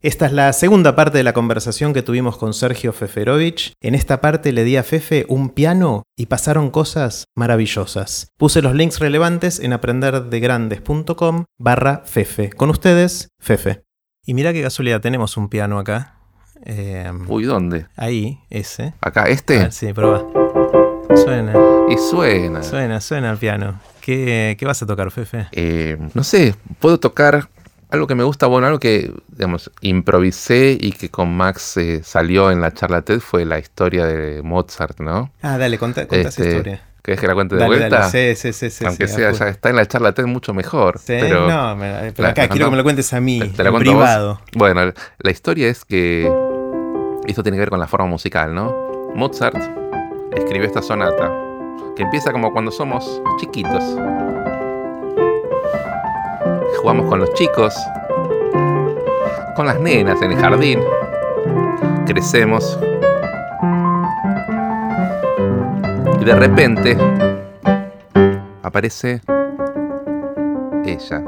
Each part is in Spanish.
Esta es la segunda parte de la conversación que tuvimos con Sergio Feferovich. En esta parte le di a Fefe un piano y pasaron cosas maravillosas. Puse los links relevantes en aprenderdegrandes.com barra Fefe. Con ustedes, Fefe. Y mira qué casualidad, tenemos un piano acá. Eh, Uy, ¿dónde? Ahí, ese. ¿Acá, este? sí, prueba. Suena. Y suena. Suena, suena el piano. ¿Qué, vas a tocar, Fefe? Eh, no sé, puedo tocar algo que me gusta, bueno, algo que, digamos, improvisé y que con Max eh, salió en la charla TED fue la historia de Mozart, ¿no? Ah, dale, contá, esa este, historia. ¿Querés que la cuente de vuelta? Sí, sí, sí, Aunque sea, ya está en la charla TED mucho mejor. Sí, pero, no, pero acá quiero que me lo cuentes a mí, te, en privado. Bueno, la historia es que esto tiene que ver con la forma musical, ¿no? Mozart escribió esta sonata que empieza como cuando somos chiquitos jugamos con los chicos, con las nenas en el jardín, crecemos y de repente aparece ella.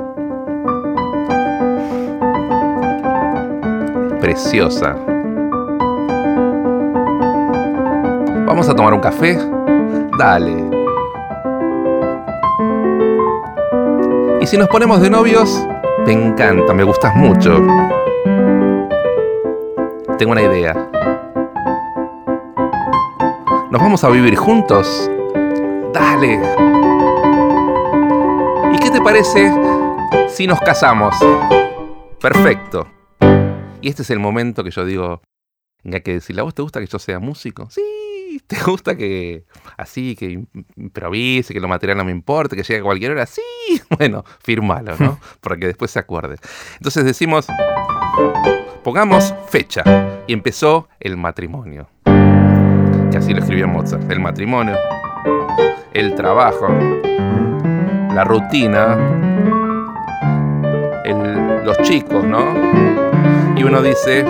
Preciosa. ¿Vamos a tomar un café? Dale. Y si nos ponemos de novios, te encanta, me gustas mucho. Tengo una idea. ¿Nos vamos a vivir juntos? Dale. ¿Y qué te parece si nos casamos? Perfecto. Y este es el momento que yo digo, ya que decirle, ¿a vos te gusta que yo sea músico? Sí, ¿te gusta que así, que improvise, que lo material no me importe, que llegue a cualquier hora? Sí, bueno, firmalo, ¿no? Para que después se acuerde. Entonces decimos, pongamos fecha. Y empezó el matrimonio. Que así lo escribió Mozart. El matrimonio, el trabajo, la rutina, los chicos, ¿no? Y uno dice,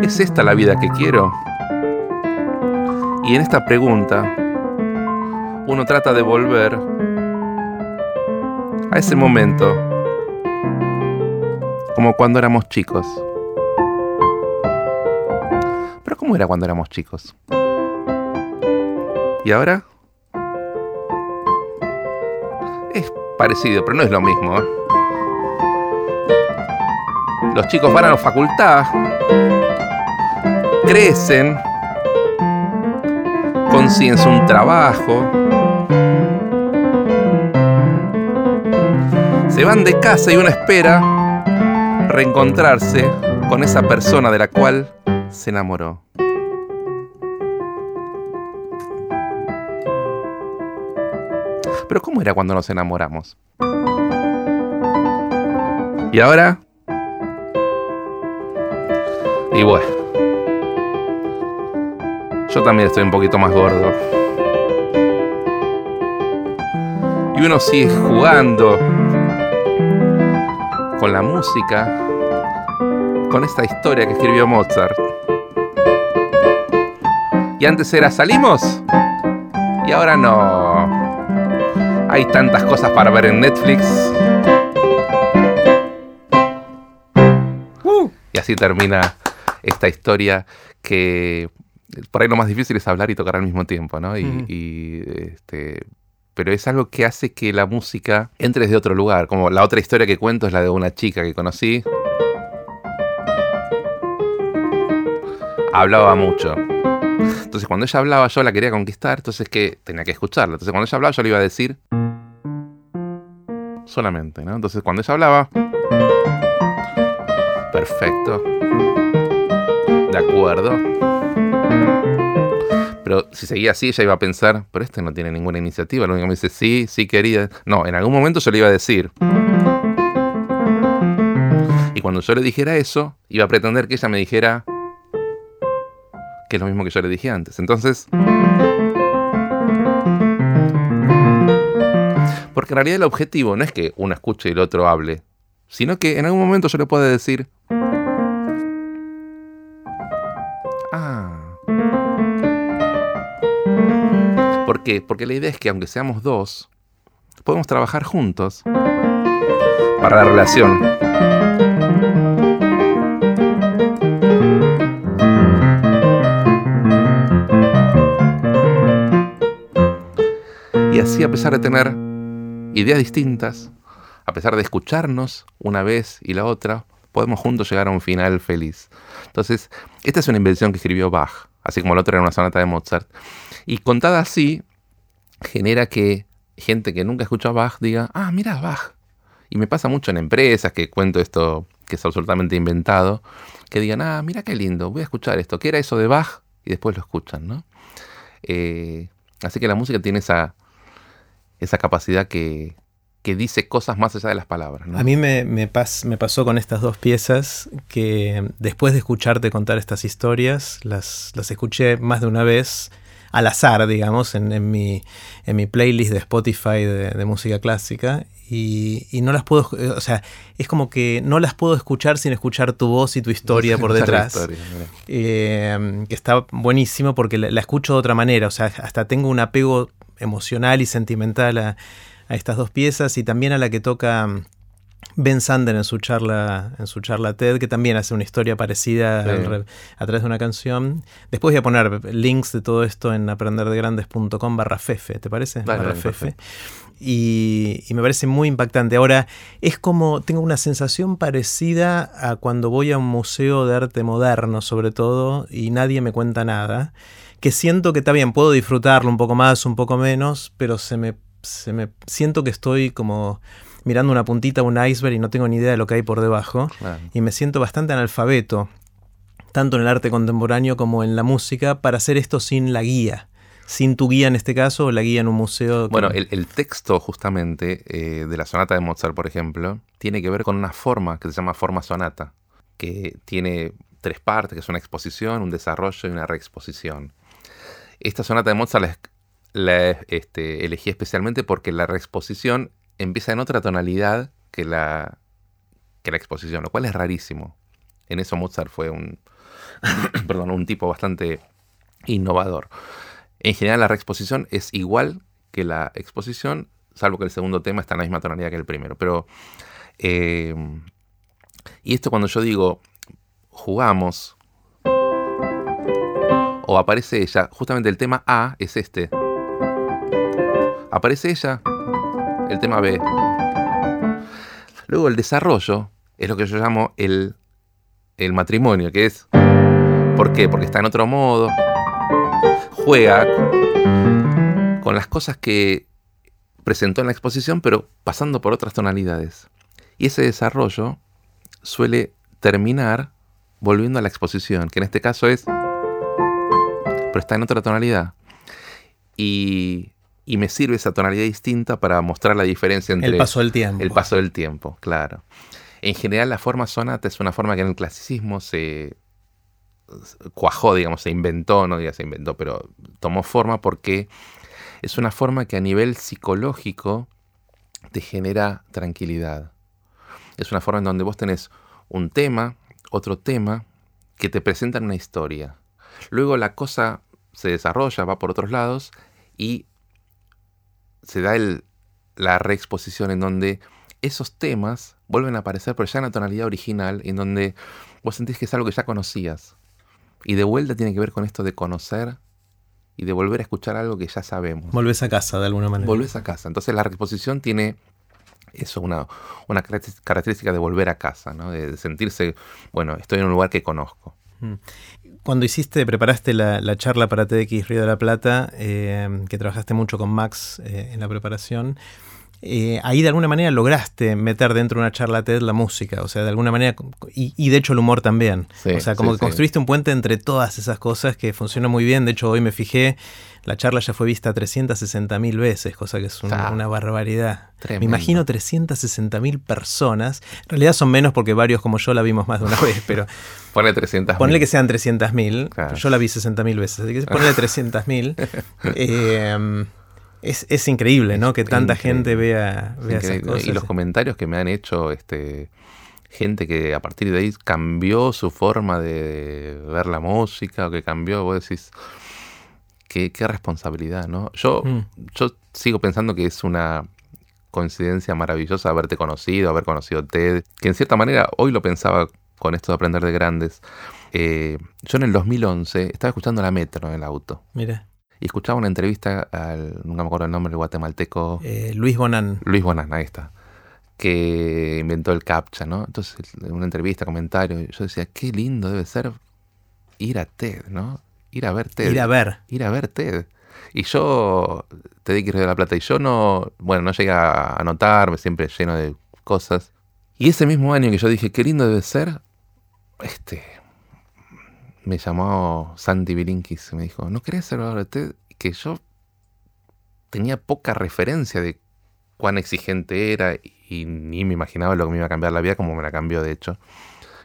¿es esta la vida que quiero? Y en esta pregunta, uno trata de volver a ese momento, como cuando éramos chicos. Pero ¿cómo era cuando éramos chicos? ¿Y ahora? Es parecido, pero no es lo mismo. Los chicos van a la facultad, crecen, consiguen un trabajo, se van de casa y uno espera reencontrarse con esa persona de la cual se enamoró. Pero ¿cómo era cuando nos enamoramos? ¿Y ahora? Y bueno. Yo también estoy un poquito más gordo. Y uno sigue jugando con la música, con esta historia que escribió Mozart. Y antes era salimos y ahora no. Hay tantas cosas para ver en Netflix. Uh. y así termina esta historia que por ahí lo más difícil es hablar y tocar al mismo tiempo, ¿no? Y, este, pero es algo que hace que la música entre desde otro lugar. Como la otra historia que cuento es la de una chica que conocí. Hablaba mucho. Entonces cuando ella hablaba yo la quería conquistar, entonces que tenía que escucharla. Entonces cuando ella hablaba yo le iba a decir solamente, ¿no? Entonces cuando ella hablaba, perfecto, de acuerdo. Pero si seguía así, ella iba a pensar, pero este no tiene ninguna iniciativa. Lo único que me dice, sí, sí quería. No, en algún momento yo le iba a decir. Y cuando yo le dijera eso, iba a pretender que ella me dijera que es lo mismo que yo le dije antes. Entonces... Porque en realidad el objetivo no es que uno escuche y el otro hable, sino que en algún momento yo le pueda decir, Porque la idea es que aunque seamos dos, podemos trabajar juntos para la relación. Y así, a pesar de tener ideas distintas, a pesar de escucharnos una vez y la otra, podemos juntos llegar a un final feliz. Entonces, esta es una invención que escribió Bach, así como la otra era una sonata de Mozart. Y contada así, genera que gente que nunca escuchó Bach diga, ah, mira Bach. Y me pasa mucho en empresas que cuento esto que es absolutamente inventado, que digan, ah, mira qué lindo, voy a escuchar esto. ¿Qué era eso de Bach? Y después lo escuchan, ¿no? Eh, así que la música tiene esa, esa capacidad que, que dice cosas más allá de las palabras. A mí me, me, pasó con estas dos piezas que después de escucharte contar estas historias, las, las escuché más de una vez al azar, digamos, en, mi, en mi playlist de Spotify de, música clásica. Y, no las puedo, o sea, es como que no las puedo escuchar sin escuchar tu voz y tu historia por detrás. Eh, que está buenísimo porque la, escucho de otra manera, o sea, hasta tengo un apego emocional y sentimental a, a estas dos piezas y también a la que toca Ben Sander en su charla, en su charla TED, que también hace una historia parecida a través de una canción. Después voy a poner links de todo esto en aprenderdegrandes.com barra fefe, ¿te parece? barra fefe. Y, y, me parece muy impactante. Ahora, es como, tengo una sensación parecida a cuando voy a un museo de arte moderno, sobre todo, y nadie me cuenta nada, que siento que también puedo disfrutarlo un poco más, un poco menos, pero se me, se me siento que estoy como mirando una puntita, un iceberg y no tengo ni idea de lo que hay por debajo. Y me siento bastante analfabeto, tanto en el arte contemporáneo como en la música, para hacer esto sin la guía. Sin tu guía en este caso, o la guía en un museo. Bueno, el, texto justamente eh, de la sonata de Mozart, por ejemplo, tiene que ver con una forma que se llama forma sonata, que tiene tres partes, que es una exposición, un desarrollo y una reexposición. Esta sonata de Mozart la, este, elegí especialmente porque la reexposición empieza en otra tonalidad que la, que la exposición, lo cual es rarísimo. En eso Mozart fue un, perdón, un tipo bastante innovador. En general la reexposición es igual que la exposición, salvo que el segundo tema está en la misma tonalidad que el primero. Pero, eh, y esto cuando yo digo jugamos o aparece ella, justamente el tema A es este. Aparece ella, el tema B. Luego el desarrollo es lo que yo llamo el, el matrimonio, que es... ¿Por qué? Porque está en otro modo. Juega con, las cosas que presentó en la exposición, pero pasando por otras tonalidades. Y ese desarrollo suele terminar volviendo a la exposición, que en este caso es... Pero está en otra tonalidad. Y y me sirve esa tonalidad distinta para mostrar la diferencia entre... El paso del tiempo. El paso del tiempo, claro. En general la forma sonata es una forma que en el clasicismo se cuajó, digamos, se inventó, no diga se inventó, pero tomó forma porque es una forma que a nivel psicológico te genera tranquilidad. Es una forma en donde vos tenés un tema, otro tema, que te presentan una historia. Luego la cosa se desarrolla, va por otros lados y se da el, la reexposición en donde esos temas vuelven a aparecer, pero ya en la tonalidad original, en donde vos sentís que es algo que ya conocías. Y de vuelta tiene que ver con esto de conocer y de volver a escuchar algo que ya sabemos. Volvés a casa de alguna manera. Volvés a casa. Entonces la reexposición tiene eso, una, una característica de volver a casa, ¿no? de sentirse, bueno, estoy en un lugar que conozco. Cuando hiciste, preparaste la, charla para TDX Río de la Plata, eh, que trabajaste mucho con Max eh, en la preparación, eh, ahí de alguna manera lograste meter dentro de una charla TED la música, o sea, de alguna manera, y, de hecho el humor también. o sea, como que construiste un puente entre todas esas cosas que funciona muy bien. De hecho, hoy me fijé, la charla ya fue vista 360 mil veces, cosa que es una, barbaridad. Me imagino 360 mil personas. En realidad son menos porque varios como yo la vimos más de una vez, pero... Ponle 300 Ponle que sean 300 mil. Yo la vi 60 mil veces, así que ponle 300 mil. eh, es, increíble, ¿no? Que tanta gente vea, esas cosas. Y los comentarios que me han hecho este, gente que a partir de ahí cambió su forma de ver la música, o que cambió, vos decís, qué, qué responsabilidad, ¿no? Yo, mm. yo sigo pensando que es una coincidencia maravillosa haberte conocido, haber conocido Ted, que en cierta manera hoy lo pensaba con esto de aprender de grandes. Eh, yo en el 2011 estaba escuchando la metro en el auto. Mira. Y escuchaba una entrevista al, nunca me acuerdo el nombre, el guatemalteco. Eh, Luis Bonan. Luis Bonan, ahí está. Que inventó el CAPTCHA, ¿no? Entonces, en una entrevista, comentario, yo decía, qué lindo debe ser ir a TED, ¿no? Ir a ver TED. Ir a ver. Ir a ver TED. Y yo te di que de la plata y yo no, bueno, no llegué a anotarme, siempre lleno de cosas. Y ese mismo año que yo dije, qué lindo debe ser, este, me llamó Santi Bilinkis y me dijo, ¿no querés ser de TED? Que yo tenía poca referencia de cuán exigente era y ni me imaginaba lo que me iba a cambiar la vida como me la cambió de hecho.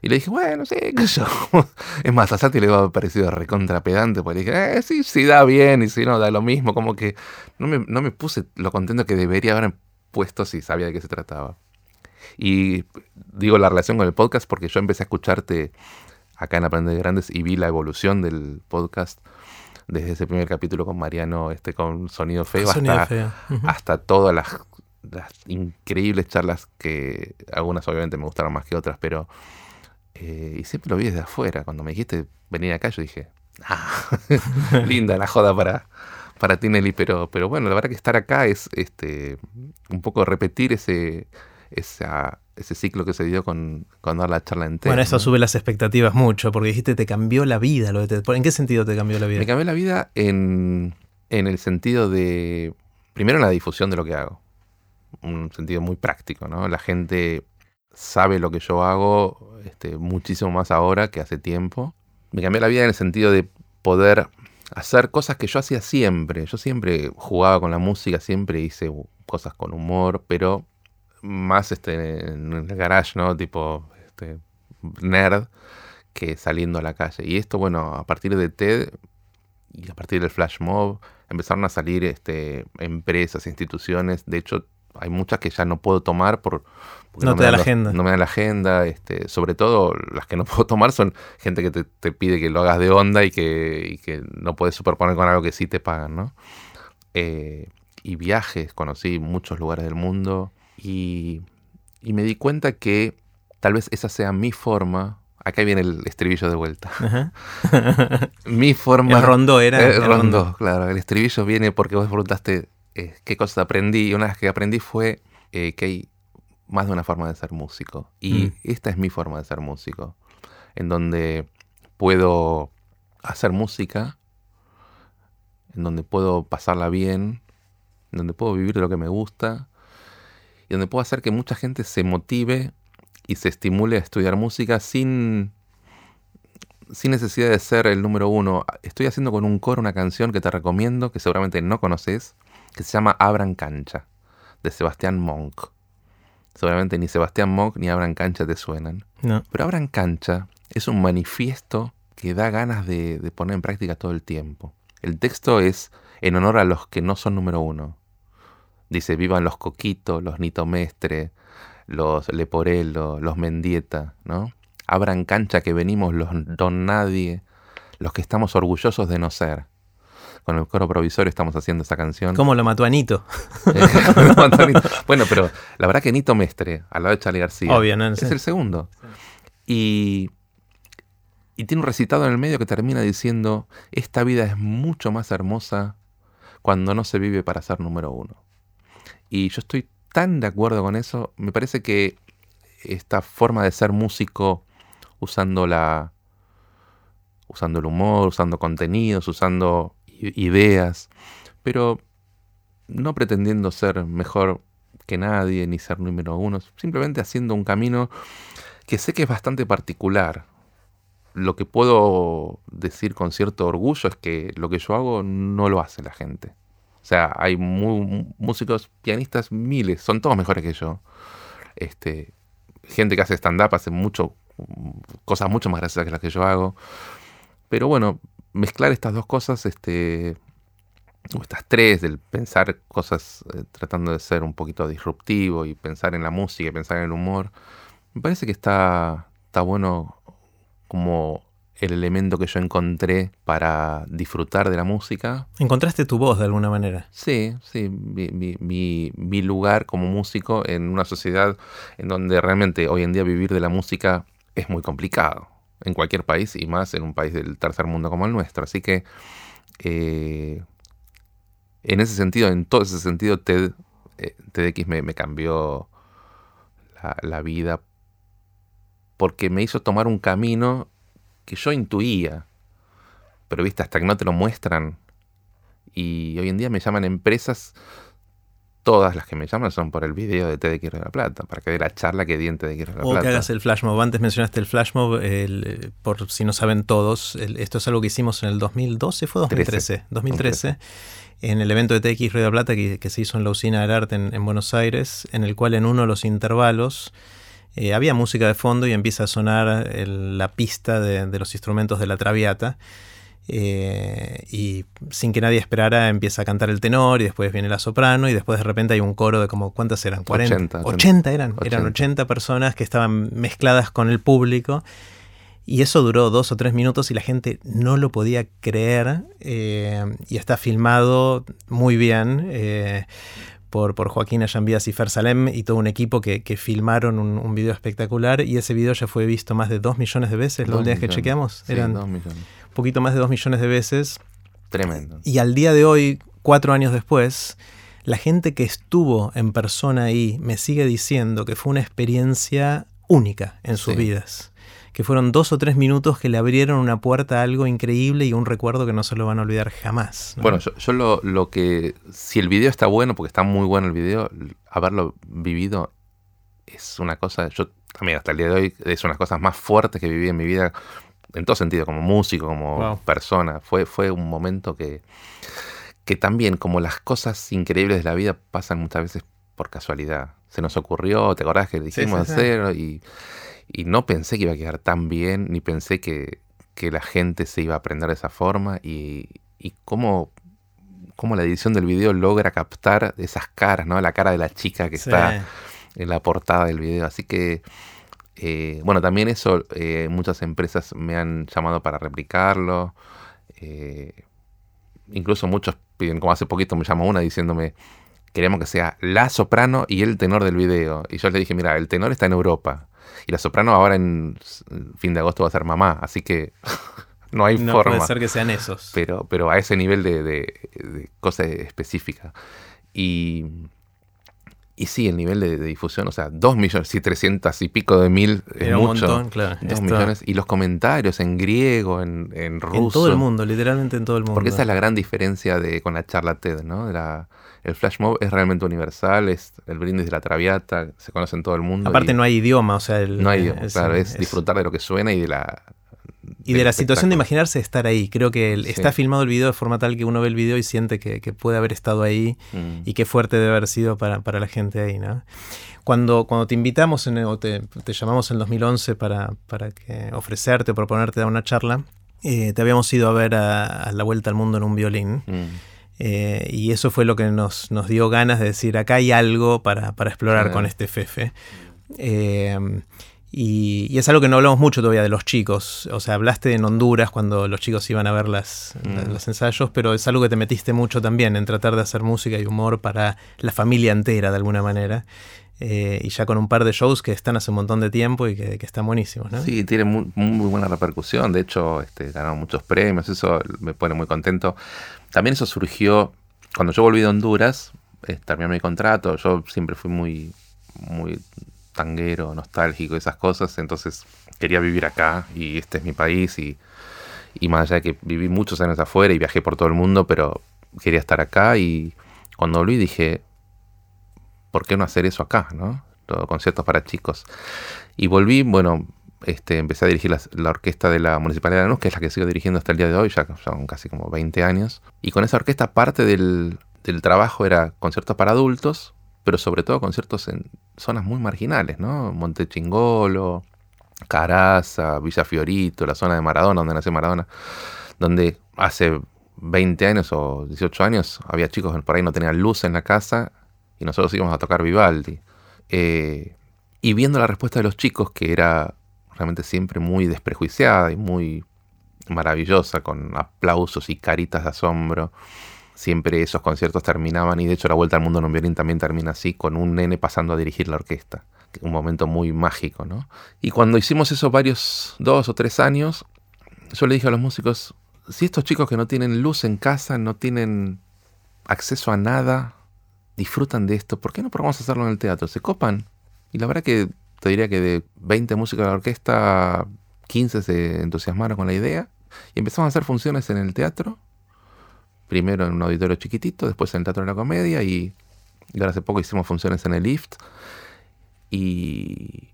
Y le dije, bueno, sí, qué yo. es más, a Santi le había parecido recontra pedante, porque le dije, eh, sí, sí, da bien, y si no, da lo mismo. Como que no me, no me puse lo contento que debería haber puesto si sabía de qué se trataba. Y digo la relación con el podcast porque yo empecé a escucharte acá en Aprender Grandes y vi la evolución del podcast desde ese primer capítulo con Mariano, este con sonido feo, hasta, hasta todas las, increíbles charlas que algunas obviamente me gustaron más que otras, pero eh, y siempre lo vi desde afuera. Cuando me dijiste venir acá, yo dije, ah, linda la joda para, para ti, Nelly, pero, pero bueno, la verdad que estar acá es este un poco repetir ese, esa, ese ciclo que se dio con, con dar la charla entera. Bueno, eso sube las expectativas mucho, porque dijiste te cambió la vida. Lo de ¿En qué sentido te cambió la vida? Me cambió la vida en, en el sentido de, primero en la difusión de lo que hago. Un sentido muy práctico, ¿no? La gente sabe lo que yo hago este, muchísimo más ahora que hace tiempo. Me cambió la vida en el sentido de poder hacer cosas que yo hacía siempre. Yo siempre jugaba con la música, siempre hice cosas con humor, pero más este, en el garage, ¿no? Tipo este, nerd, que saliendo a la calle. Y esto, bueno, a partir de TED y a partir del flash mob, empezaron a salir este, empresas, instituciones. De hecho, hay muchas que ya no puedo tomar por... No, te da la agenda. No me da la agenda. Este, sobre todo las que no puedo tomar son gente que te, pide que lo hagas de onda y que, y que, no puedes superponer con algo que sí te pagan, ¿no? Eh, y viajes, conocí muchos lugares del mundo. Y, me di cuenta que tal vez esa sea mi forma. Acá viene el estribillo de vuelta. mi forma. El rondó era. El, rondó, claro. El estribillo viene porque vos preguntaste eh, qué cosas aprendí. Y una de las que aprendí fue eh, que hay más de una forma de ser músico. Y mm. esta es mi forma de ser músico. En donde puedo hacer música, en donde puedo pasarla bien, en donde puedo vivir de lo que me gusta y donde puedo hacer que mucha gente se motive y se estimule a estudiar música sin, sin necesidad de ser el número uno. Estoy haciendo con un coro una canción que te recomiendo, que seguramente no conoces, que se llama Abran Cancha, de Sebastián Monk. Seguramente ni Sebastián Monk ni Abran Cancha te suenan. No. Pero Abran Cancha es un manifiesto que da ganas de, de poner en práctica todo el tiempo. El texto es en honor a los que no son número uno. Dice, vivan los Coquitos, los Nito Mestre, los Leporello, los Mendieta, ¿no? Abran cancha que venimos los Don Nadie, los que estamos orgullosos de no ser. Con el coro provisorio estamos haciendo esa canción. ¿Cómo lo mató a Nito? bueno, pero la verdad que Nito Mestre, al lado de Charlie García, es el segundo. Y, y tiene un recitado en el medio que termina diciendo, esta vida es mucho más hermosa cuando no se vive para ser número uno. Y yo estoy tan de acuerdo con eso. Me parece que esta forma de ser músico usando la usando el humor, usando contenidos, usando ideas, pero no pretendiendo ser mejor que nadie ni ser número uno, simplemente haciendo un camino que sé que es bastante particular. Lo que puedo decir con cierto orgullo es que lo que yo hago no lo hace la gente. O sea, hay músicos, pianistas, miles, son todos mejores que yo. Este, gente que hace stand-up hace mucho, cosas mucho más graciosas que las que yo hago. Pero bueno, mezclar estas dos cosas, este, o estas tres, del pensar cosas eh, tratando de ser un poquito disruptivo y pensar en la música y pensar en el humor, me parece que está, está bueno como el elemento que yo encontré para disfrutar de la música. ¿Encontraste tu voz de alguna manera? Sí, sí, mi, lugar como músico en una sociedad en donde realmente hoy en día vivir de la música es muy complicado, en cualquier país y más en un país del tercer mundo como el nuestro. Así que eh, en ese sentido, en todo ese sentido, TED, eh, TEDx me, me cambió la, la vida porque me hizo tomar un camino que yo intuía, pero viste, hasta que no te lo muestran. Y hoy en día me llaman empresas, todas las que me llaman son por el video de TEDx de la Plata, para que dé la charla que di en TEDx de la Plata. O que hagas el flash mob. Antes mencionaste el flash mob, el- por si no saben todos, el- esto es algo que hicimos en el 2012, ¿fue 2013? 2013, en el evento de TX Río de la Plata que, que se hizo en la Usina del Arte en, en Buenos Aires, en el cual en uno de los intervalos eh, había música de fondo y empieza a sonar el- la pista de, de los instrumentos de la Traviata. eh, y sin que nadie esperara empieza a cantar el tenor y después viene la soprano y después de repente hay un coro de como ¿cuántas eran? 40, 80, 80 eran, eran 80. 80 personas que estaban mezcladas con el público y eso duró dos o tres minutos y la gente no lo podía creer eh, y está filmado muy bien eh, por, por Joaquín Ayambías y Fer Salem y todo un equipo que, que filmaron un, un video espectacular y ese video ya fue visto más de dos millones de veces la Dos última vez que chequeamos. Sí, Eran dos un poquito más de dos millones de veces Tremendo. y al día de hoy, cuatro años después, la gente que estuvo en persona ahí me sigue diciendo que fue una experiencia única en sus Sí. vidas. Que fueron dos o tres minutos que le abrieron una puerta a algo increíble y un recuerdo que no se lo van a olvidar jamás. ¿no? Bueno, yo, yo lo, lo que. Si el video está bueno, porque está muy bueno el video, haberlo vivido es una cosa. Yo también hasta el día de hoy es una de las cosas más fuertes que viví en mi vida, en todo sentido, como músico, como Wow. persona. Fue, fue un momento que, que también, como las cosas increíbles de la vida, pasan muchas veces por casualidad. Se nos ocurrió, ¿te acordás que dijimos sí, sí. hacerlo? Y, y no pensé que iba a quedar tan bien, ni pensé que, que la gente se iba a aprender de esa forma. Y, y cómo, cómo la edición del video logra captar esas caras, ¿no? La cara de la chica que Sí. está en la portada del video. Así que, eh, bueno, también eso, eh, muchas empresas me han llamado para replicarlo. eh, incluso muchos piden, como hace poquito me llamó una diciéndome, queremos que sea la soprano y el tenor del video. Y yo le dije, mira, el tenor está en Europa. Y la soprano ahora en fin de agosto va a ser mamá. Así que no hay no forma puede ser que sean esos. pero, pero a ese nivel de, de, de cosa específica. Y, y sí, el nivel de, de difusión, o sea, dos millones, sí, trescientas y pico de mil es Era un montón, claro. Dos Esto- millones. Y los comentarios en griego, en, en ruso. En todo el mundo, literalmente en todo el mundo. Porque esa es la gran diferencia de, con la charla TED, ¿no? La- el flash mob es realmente universal, es el brindis de la traviata, se conoce en todo el mundo. Aparte y no hay idioma, o sea... el- no hay idioma, es- claro, es, es- disfrutar de lo que suena y de la... Y de la situación de imaginarse estar ahí. Creo que el- Sí. está filmado el video de forma tal que uno ve el video y siente que, que puede haber estado ahí Mm. y qué fuerte debe haber sido para, para la gente ahí, ¿no? Cuando, cuando te invitamos en o te, te llamamos en 2011 para, para que ofrecerte o proponerte dar una charla, eh, te habíamos ido a ver a, a la vuelta al mundo en un violín. Mm. Eh, y eso fue lo que nos, nos dio ganas de decir, acá hay algo para, para explorar con este Fefe. Eh, y, y es algo que no hablamos mucho todavía de los chicos. O sea, hablaste en Honduras cuando los chicos iban a ver las, Mm. la- los ensayos, pero es algo que te metiste mucho también en tratar de hacer música y humor para la familia entera de alguna manera. Eh, y ya con un par de shows que están hace un montón de tiempo y que, que están buenísimos, ¿no? Sí, tiene muy, muy buena repercusión. De hecho, este, ganaron muchos premios. Eso me pone muy contento. También eso surgió cuando yo volví de Honduras. eh, terminé mi contrato. Yo siempre fui muy, muy tanguero, nostálgico, esas cosas. Entonces quería vivir acá y este es mi país. Y, y más allá de que viví muchos años afuera y viajé por todo el mundo, pero quería estar acá. Y cuando volví dije, ¿por qué no hacer eso acá? ¿no? Conciertos para chicos. Y volví, bueno, este, empecé a dirigir la, la orquesta de la Municipalidad de Lanús, que es la que sigo dirigiendo hasta el día de hoy, ya son casi como 20 años. Y con esa orquesta parte del, del trabajo era conciertos para adultos, pero sobre todo conciertos en zonas muy marginales, ¿no? Montechingolo, Caraza, Villa Fiorito, la zona de Maradona, donde nació Maradona, donde hace 20 años o 18 años había chicos que por ahí no tenían luz en la casa y nosotros íbamos a tocar Vivaldi. Eh, y viendo la respuesta de los chicos, que era realmente siempre muy desprejuiciada y muy maravillosa, con aplausos y caritas de asombro, siempre esos conciertos terminaban, y de hecho la Vuelta al Mundo en un violín también termina así, con un nene pasando a dirigir la orquesta. Un momento muy mágico, ¿no? Y cuando hicimos eso varios, dos o tres años, yo le dije a los músicos, si estos chicos que no tienen luz en casa, no tienen acceso a nada, disfrutan de esto, ¿por qué no probamos a hacerlo en el teatro? ¿Se copan? Y la verdad que te diría que de 20 músicos de la orquesta, 15 se entusiasmaron con la idea y empezamos a hacer funciones en el teatro. Primero en un auditorio chiquitito, después en el Teatro de la Comedia y, ahora hace poco hicimos funciones en el Lift. Y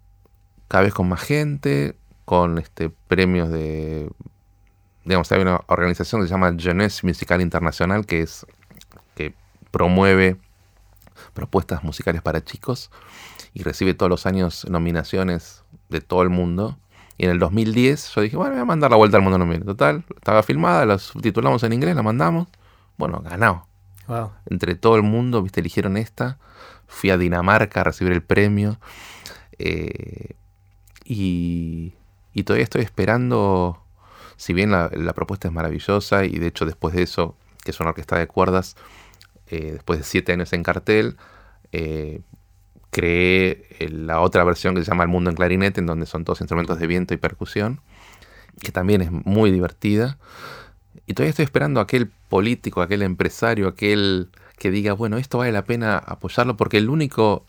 cada vez con más gente, con este, premios de... Digamos, hay una organización que se llama Jeunesse Musical Internacional que es que promueve propuestas musicales para chicos y recibe todos los años nominaciones de todo el mundo. Y en el 2010 yo dije, bueno, voy a mandar la vuelta al mundo nominado. Total, estaba filmada, la subtitulamos en inglés, la mandamos. Bueno, ganado. Entre todo el mundo, viste, eligieron esta. Fui a Dinamarca a recibir el premio. Eh, y, y, todavía estoy esperando, si bien la, propuesta es maravillosa, y de hecho después de eso, que es una orquesta de cuerdas, eh, después de siete años en cartel, eh, creé la otra versión que se llama El Mundo en Clarinete, en donde son todos instrumentos de viento y percusión, que también es muy divertida. Y todavía estoy esperando a aquel político, aquel empresario, aquel que diga, bueno, esto vale la pena apoyarlo porque el único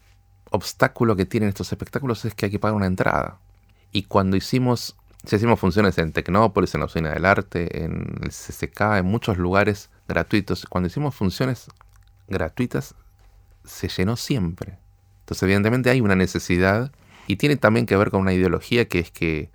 obstáculo que tienen estos espectáculos es que hay que pagar una entrada. Y cuando hicimos, si hicimos funciones en Tecnópolis, en la Usina del Arte, en el CCK, en muchos lugares gratuitos, cuando hicimos funciones gratuitas, se llenó siempre. Entonces, evidentemente hay una necesidad y tiene también que ver con una ideología que es que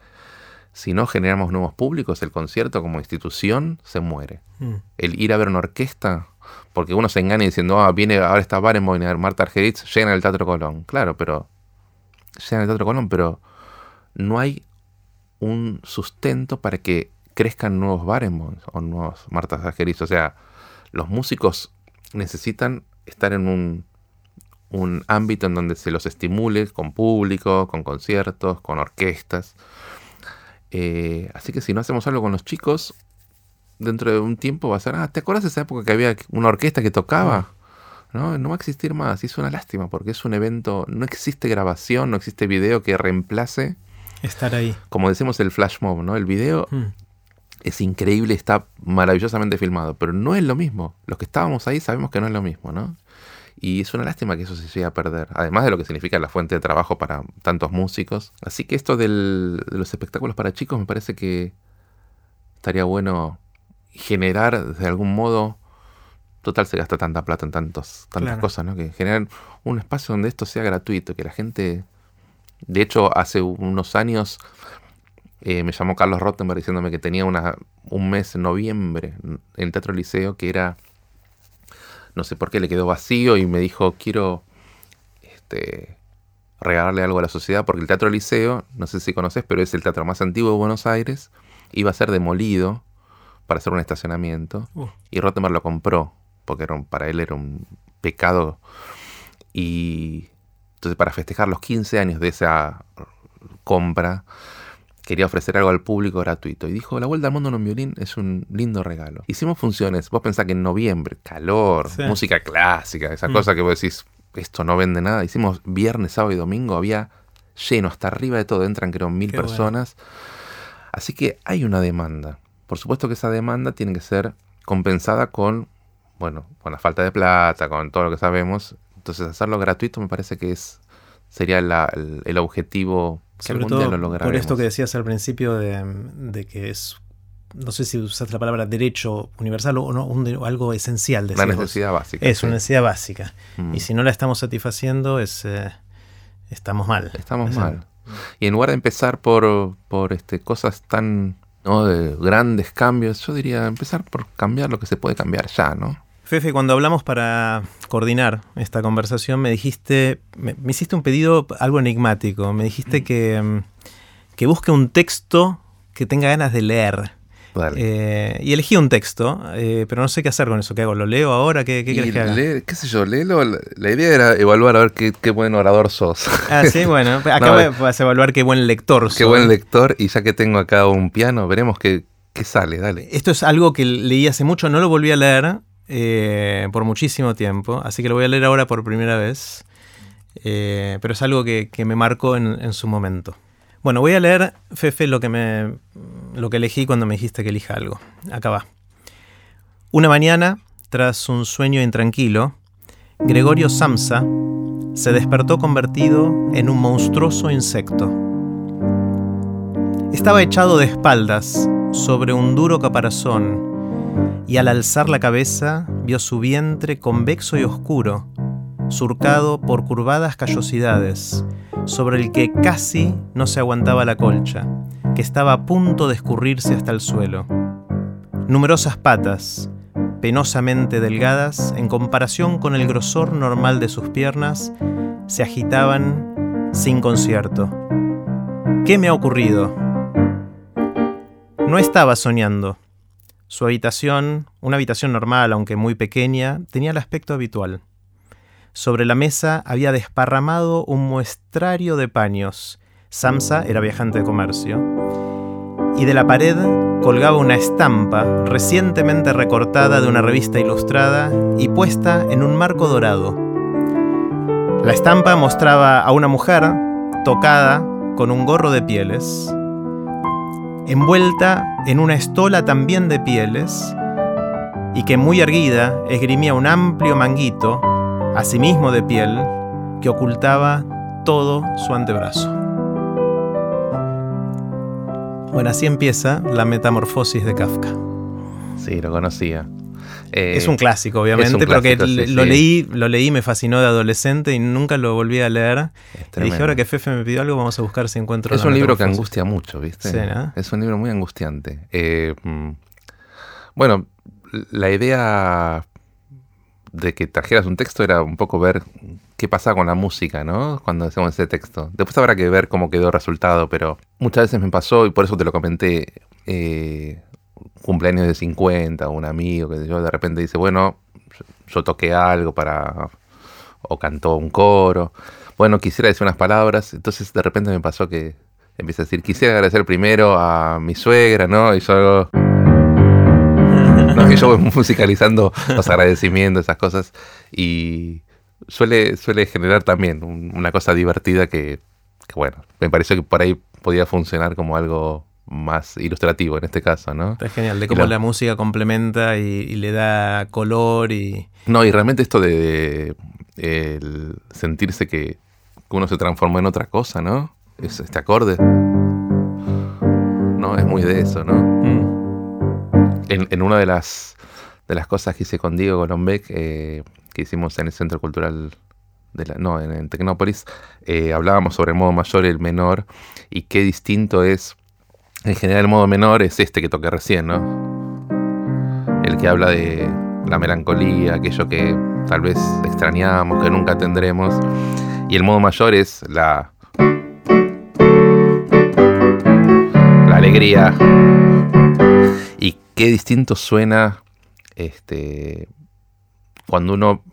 si no generamos nuevos públicos, el concierto como institución se muere. Mm. El ir a ver una orquesta, porque uno se engaña diciendo, ah, viene, ahora está Barenboim, Marta Argerich, llegan el Teatro Colón. Claro, pero llegan el Teatro Colón, pero no hay un sustento para que crezcan nuevos Barenboim o nuevos Marta Argerich. O sea, los músicos necesitan estar en un un ámbito en donde se los estimule con público, con conciertos, con orquestas. Eh, así que si no hacemos algo con los chicos, dentro de un tiempo va a ser, ah, ¿te acuerdas de esa época que había una orquesta que tocaba? ¿No? no va a existir más. Y es una lástima porque es un evento, no existe grabación, no existe video que reemplace. Estar ahí. Como decimos el flash mob, ¿no? El video mm. es increíble, está maravillosamente filmado, pero no es lo mismo. Los que estábamos ahí sabemos que no es lo mismo, ¿no? Y es una lástima que eso se llegue a perder, además de lo que significa la fuente de trabajo para tantos músicos. Así que esto de los espectáculos para chicos me parece que estaría bueno generar de algún modo, total se gasta tanta plata en tantos, tantas cosas, ¿no? Que generar un espacio donde esto sea gratuito, que la gente... De hecho, hace unos años eh, me llamó Carlos Rottenberg diciéndome que tenía una, un mes en noviembre en el Teatro Liceo que era no sé por qué le quedó vacío y me dijo, quiero este, regalarle algo a la sociedad, porque el Teatro Liceo, no sé si conoces, pero es el teatro más antiguo de Buenos Aires, iba a ser demolido para hacer un estacionamiento, uh. y Rottenberg lo compró, porque para él era un pecado. Y entonces para festejar los 15 años de esa compra, quería ofrecer algo al público gratuito. Y dijo, la vuelta al mundo en un violín es un lindo regalo. Hicimos funciones, vos pensás que en noviembre, calor, música clásica, esa mm. cosa que vos decís, esto no vende nada. Hicimos viernes, sábado y domingo, había lleno, hasta arriba de todo, entran creo mil personas. Así que hay una demanda. Por supuesto que esa demanda tiene que ser compensada con, bueno, con la falta de plata, con todo lo que sabemos. Entonces hacerlo gratuito me parece que es sería el objetivo sobre todo por esto que decías al principio de, que es, no sé si usaste la palabra derecho universal o no, algo esencial. De la necesidad básica. Es una necesidad básica. Mm. Y si no la estamos satisfaciendo, es, eh, estamos mal. Estamos mal. Y en lugar de empezar por, por este, cosas tan ¿no? de grandes cambios, yo diría empezar por cambiar lo que se puede cambiar ya, ¿no? Fefe, cuando hablamos para coordinar esta conversación, me dijiste, me, hiciste un pedido algo enigmático. Me dijiste que, mm, que busque un texto que tenga ganas de leer. Eh, y elegí un texto, eh, pero no sé qué hacer con eso. ¿Qué hago? ¿Lo leo ahora? ¿Qué, qué querés que haga? ¿Qué sé yo? Léelo. La idea era evaluar a ver qué, qué buen orador sos. Ah, sí, bueno. Acá vas a evaluar qué buen lector sos. Qué buen lector. Y ya que tengo acá un piano, veremos qué, qué sale. Dale. Esto es algo que leí hace mucho, no lo volví a leer. Eh, por muchísimo tiempo, así que lo voy a leer ahora por primera vez, eh, pero es algo que, me marcó en, su momento. Bueno, voy a leer, Fefe, lo que, lo que elegí cuando me dijiste que elija algo. Acá va. Una mañana tras un sueño intranquilo, Gregorio Samsa se despertó convertido en un monstruoso insecto. Estaba echado de espaldas sobre un duro caparazón y al alzar la cabeza vio su vientre convexo y oscuro, surcado por curvadas callosidades, sobre el que casi no se aguantaba la colcha, que estaba a punto de escurrirse hasta el suelo. Numerosas patas, penosamente delgadas en comparación con el grosor normal de sus piernas, se agitaban sin concierto. ¿Qué me ha ocurrido? No estaba soñando. Su habitación, una habitación normal aunque muy pequeña, tenía el aspecto habitual. Sobre la mesa había desparramado un muestrario de paños. Samsa era viajante de comercio. Y de la pared colgaba una estampa recientemente recortada de una revista ilustrada y puesta en un marco dorado. La estampa mostraba a una mujer tocada con un gorro de pieles, envuelta en una estola también de pieles, y que muy erguida esgrimía un amplio manguito asimismo de piel, que ocultaba todo su antebrazo. Bueno, así empieza la metamorfosis de Kafka. Sí, lo conocía. Eh, es un clásico, obviamente, porque lo, Leí, lo leí, me fascinó de adolescente y nunca lo volví a leer. Y dije, ahora que Fefe me pidió algo, vamos a buscar si encuentro Es un libro que angustia mucho, ¿viste? Sí, Es un libro muy angustiante. Eh, mm, bueno, la idea de que trajeras un texto era un poco ver qué pasaba con la música, ¿no? Cuando hacemos ese texto. Después habrá que ver cómo quedó el resultado, pero muchas veces me pasó, y por eso te lo comenté, eh, cumpleaños de 50, un amigo que yo de repente dice, bueno, yo toqué algo para... o cantó un coro. Bueno, quisiera decir unas palabras, entonces de repente me pasó que empieza a decir, quisiera agradecer primero a mi suegra, ¿no? Y yo y yo voy musicalizando los agradecimientos, esas cosas. Y suele, suele generar también una cosa divertida que, bueno, me pareció que por ahí podía funcionar como algo más ilustrativo en este caso, ¿no? Es genial, de cómo la música complementa y, le da color y... No, y realmente esto de, el sentirse que, uno se transformó en otra cosa, ¿no? Es este acorde. No, es muy de eso, ¿no? Mm en, una de las, de las cosas que hice con Diego Golombek, eh, que hicimos en el Centro Cultural de la, no, en, Tecnópolis, eh, hablábamos sobre el modo mayor y el menor y qué distinto es. En general, el modo menor es este que toqué recién, ¿no? El que habla de la melancolía, aquello que tal vez extrañamos, que nunca tendremos. Y el modo mayor es la. la alegría, qué distinto suena este, cuando uno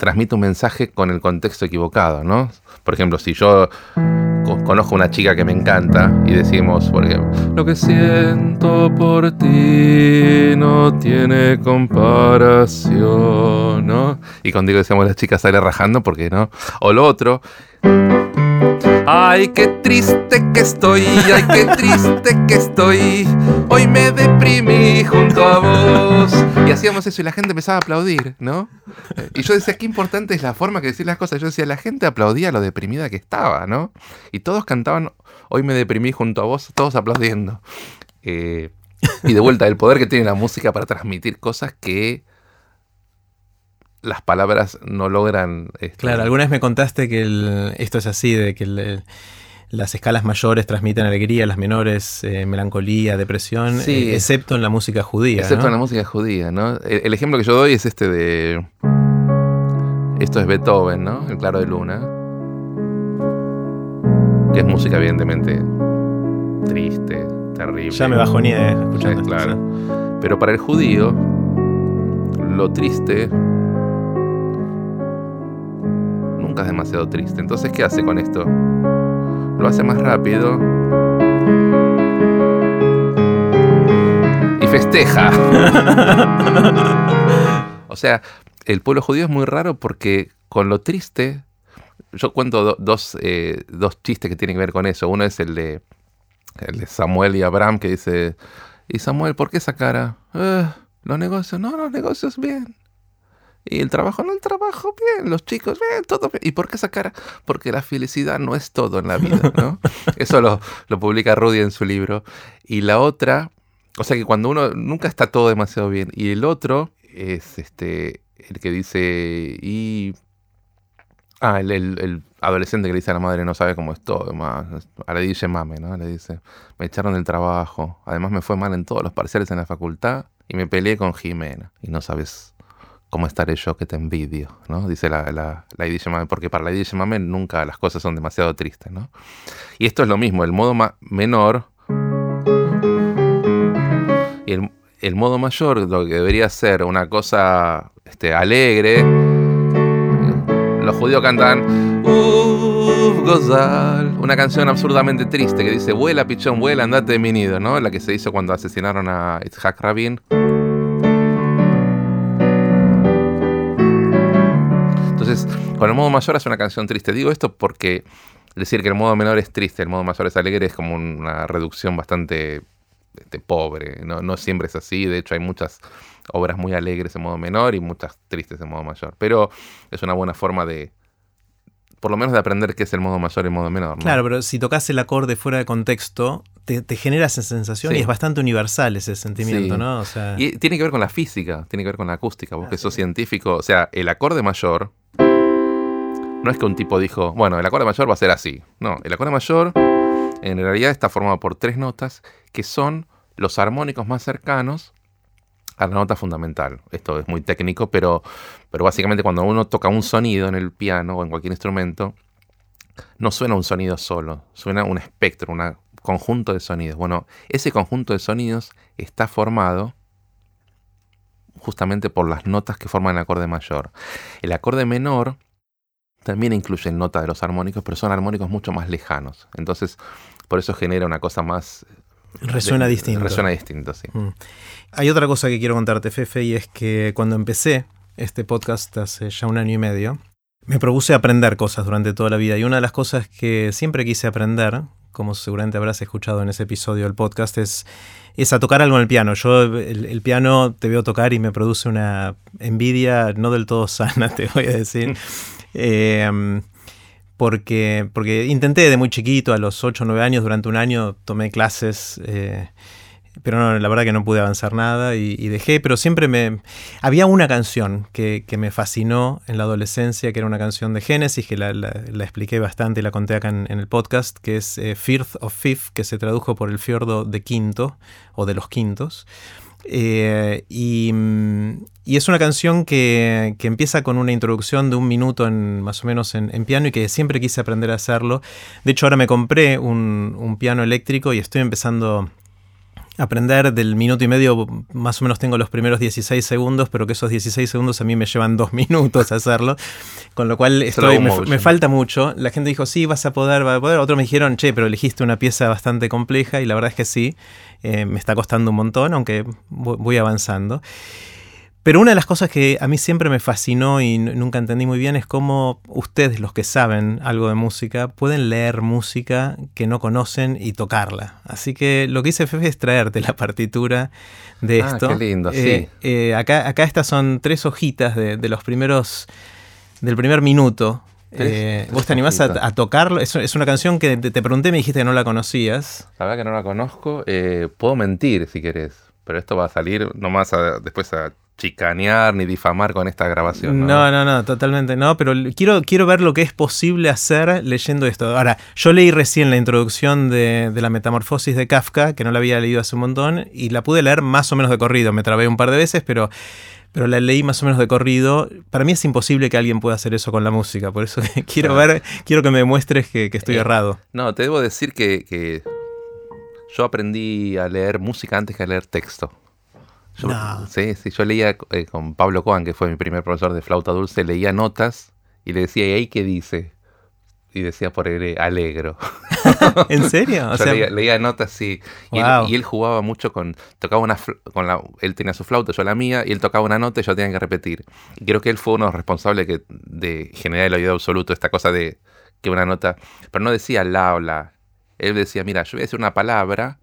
transmite un mensaje con el contexto equivocado, ¿no? Por ejemplo, si yo conozco una chica que me encanta y decimos, por ejemplo, lo que siento por ti no tiene comparación, ¿no? Y cuando digo decimos la chica sale rajando porque no. O lo otro, Ay, qué triste que estoy, ay, qué triste que estoy. Hoy me deprimí junto a vos. Y hacíamos eso y la gente empezaba a aplaudir, ¿no? Y yo decía, qué importante es la forma que decir las cosas. Yo decía, la gente aplaudía lo deprimida que estaba, ¿no? Y todos cantaban, hoy me deprimí junto a vos, todos aplaudiendo. Eh, y de vuelta, el poder que tiene la música para transmitir cosas que las palabras no logran... Este, claro, alguna vez me contaste que esto es así, de que las escalas mayores transmiten alegría, las menores eh, melancolía, depresión, eh, excepto en la música judía. Excepto en la música judía, ¿no? El, ejemplo que yo doy es este de... Esto es Beethoven, ¿no? El Claro de Luna. Que es música evidentemente triste, terrible. Ya me bajoneé escuchando. claro. Pero para el judío, lo triste nunca es demasiado triste. Entonces, ¿qué hace con esto? Lo hace más rápido. Y festeja. o sea, el pueblo judío es muy raro porque con lo triste, yo cuento dos, eh, dos chistes que tienen que ver con eso. Uno es el de, el de Samuel y Abraham que dice, ¿y Samuel por qué esa cara? Eh, Los negocios, no, los negocios bien. Y el trabajo, no, el trabajo bien. Los chicos, bien, todo bien. ¿Y por qué esa cara? Porque la felicidad no es todo en la vida, ¿no? Eso lo, lo publica Rudy en su libro. Y la otra, o sea que cuando uno nunca está todo demasiado bien. Y el otro es este el que dice y ah el, el, adolescente que le dice a la madre no sabe cómo es todo más a le dice mame no le dice me echaron del trabajo además me fue mal en todos los parciales en la facultad y me peleé con Jimena y no sabes cómo estaré yo que te envidio no dice la la, la mame porque para la mame nunca las cosas son demasiado tristes no y esto es lo mismo el modo menor y el, el modo mayor, lo que debería ser una cosa este, alegre, los judíos cantan Uf, Gozal, una canción absurdamente triste que dice Vuela, pichón, vuela, andate de mi nido, ¿no? La que se hizo cuando asesinaron a Itzhak Rabin. Con el modo mayor hace una canción triste. Digo esto porque decir que el modo menor es triste, el modo mayor es alegre, es como una reducción bastante este, pobre. No, no siempre es así. De hecho, hay muchas obras muy alegres en modo menor y muchas tristes en modo mayor. Pero es una buena forma de, por lo menos de aprender qué es el modo mayor y el modo menor. Claro, pero si tocas el acorde fuera de contexto, te, genera esa sensación y es bastante universal ese sentimiento, ¿no? Y tiene que ver con la física, tiene que ver con la acústica, porque eso científico, o sea, el acorde mayor, no es que un tipo dijo, bueno, el acorde mayor va a ser así. No, el acorde mayor en realidad está formado por tres notas que son los armónicos más cercanos a la nota fundamental. Esto es muy técnico, pero, pero básicamente cuando uno toca un sonido en el piano o en cualquier instrumento, no suena un sonido solo, suena un espectro, un conjunto de sonidos. Bueno, ese conjunto de sonidos está formado justamente por las notas que forman el acorde mayor. El acorde menor también incluye notas de los armónicos, pero son armónicos mucho más lejanos. Entonces, por eso genera una cosa más... Resuena distinto. Resuena distinto, sí. Mm. Hay otra cosa que quiero contarte, Fefe, y es que cuando empecé este podcast hace ya un año y medio, me propuse aprender cosas durante toda la vida. Y una de las cosas que siempre quise aprender, como seguramente habrás escuchado en ese episodio del podcast, es, es a tocar algo en el piano. Yo el, el, piano te veo tocar y me produce una envidia no del todo sana, te voy a decir. Em, porque, porque intenté de muy chiquito, a los 8 o 9 años, durante un año tomé clases, eh, pero la verdad que no pude avanzar nada y, dejé, pero siempre me... Había una canción que, me fascinó en la adolescencia, que era una canción de Génesis, que la, expliqué bastante y la conté acá en, el podcast, que es eh, Firth of Fifth, que se tradujo por el fiordo de quinto, o de los quintos. Eh, y, es una canción que, empieza con una introducción de un minuto en, más o menos en, piano y que siempre quise aprender a hacerlo. De hecho, ahora me compré un, piano eléctrico y estoy empezando a aprender del minuto y medio, más o menos tengo los primeros 16 segundos, pero que esos 16 segundos a mí me llevan dos minutos a hacerlo, con lo cual estoy, me, falta mucho. La gente dijo, sí, vas a poder, vas a poder. Otros me dijeron, che, pero elegiste una pieza bastante compleja y la verdad es que sí. Eh, me está costando un montón, aunque voy avanzando. Pero una de las cosas que a mí siempre me fascinó y nunca entendí muy bien es cómo ustedes, los que saben algo de música, pueden leer música que no conocen y tocarla. Así que lo que hice Fefe es traerte la partitura de ah, esto. Qué lindo, eh, sí. Eh, acá, acá estas son tres hojitas de, los primeros, del primer minuto eh, ¿Vos te animás a, tocarlo? Es, una canción que te, pregunté y me dijiste que no la conocías. La verdad que no la conozco. Eh, puedo mentir si querés, pero esto va a salir nomás después a chicanear ni difamar con esta grabación. ¿no? no, no, totalmente no, pero quiero, quiero ver lo que es posible hacer leyendo esto. Ahora, yo leí recién la introducción de, de, la metamorfosis de Kafka, que no la había leído hace un montón, y la pude leer más o menos de corrido. Me trabé un par de veces, pero pero la leí más o menos de corrido. Para mí es imposible que alguien pueda hacer eso con la música, por eso quiero ver, quiero que me demuestres que, estoy eh, errado. No, te debo decir que, yo aprendí a leer música antes que a leer texto. Sí, sí, yo leía eh, con Pablo Coan, que fue mi primer profesor de flauta dulce, leía notas y le decía, ¿y ahí qué dice? Y decía por él alegro. ¿En serio? leía, notas, sí. Y, él, jugaba mucho con. Tocaba una. Con la, él tenía su flauta, yo la mía, y él tocaba una nota y yo tenía que repetir. Y creo que él fue uno de los responsables que, de generar el oído absoluto, esta cosa de que una nota. Pero no decía la o la. Él decía, mira, yo voy a decir una palabra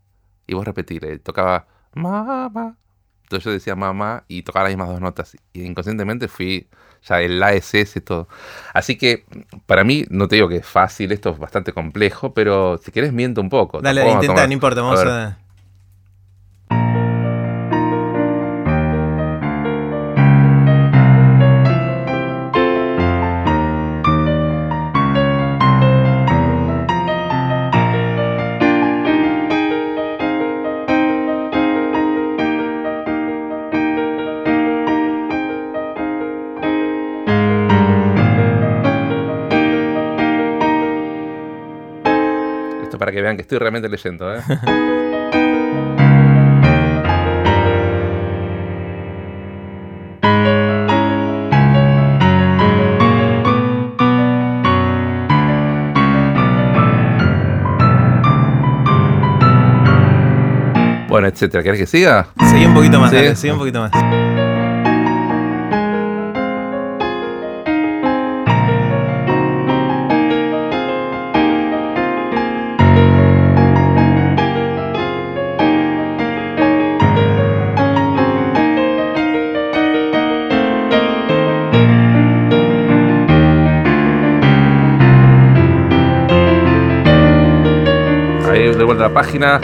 y vos repetir. Él tocaba mamá. Entonces yo decía mamá y tocaba las mismas dos notas. Y inconscientemente fui ya el ese todo. Así que para mí, no te digo que es fácil, esto es bastante complejo, pero si quieres miento un poco. Dale, intenta, no importa, vamos a... vean que estoy realmente leyendo, ¿eh? Bueno, etcétera. ¿Querés que siga? Seguí un poquito más, Sí. dale, seguí un poquito más. Página.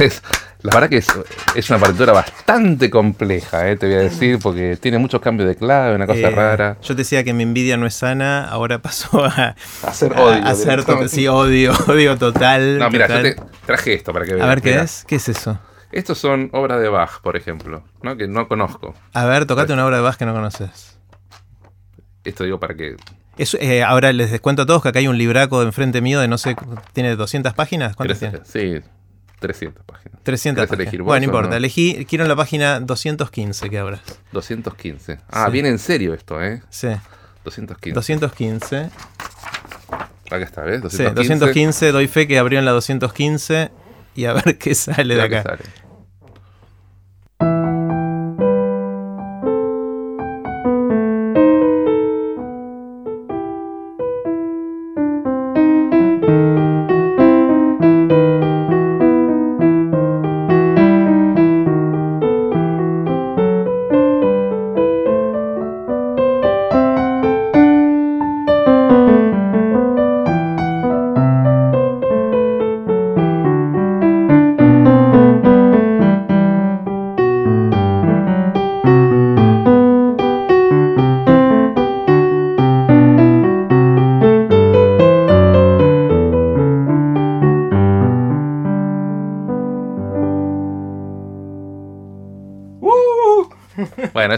Es- la verdad que es, es una partitura bastante compleja, eh, te voy a decir, porque tiene muchos cambios de clave, una cosa Eh, rara. Yo te decía que mi envidia no es sana, ahora pasó a, Hacer a- odio. a hacer sí, odio, odio total. No, mira, yo total. te traje esto para que A veas. ver qué Mirá. es, ¿qué es eso? Estos son obras de Bach, por ejemplo, ¿no? que no conozco. A ver, tocate una obra de Bach que no conoces. Esto digo para que. Es, eh, ahora les descuento a todos que acá hay un libraco de enfrente mío de no sé, tiene 200 páginas. ¿Cuántas ¿Querés- tiene? Sí, 300 páginas. 300 ¿Querés páginas. elegir Bueno, no importa, no? elegí, quiero en la página 215 que abras. 215. Ah, Sí. viene en serio esto, ¿eh? Sí, 215. 215. Acá está, ¿ves? Sí, 215, doy fe que abrió en la 215 y a ver qué sale de acá. sale.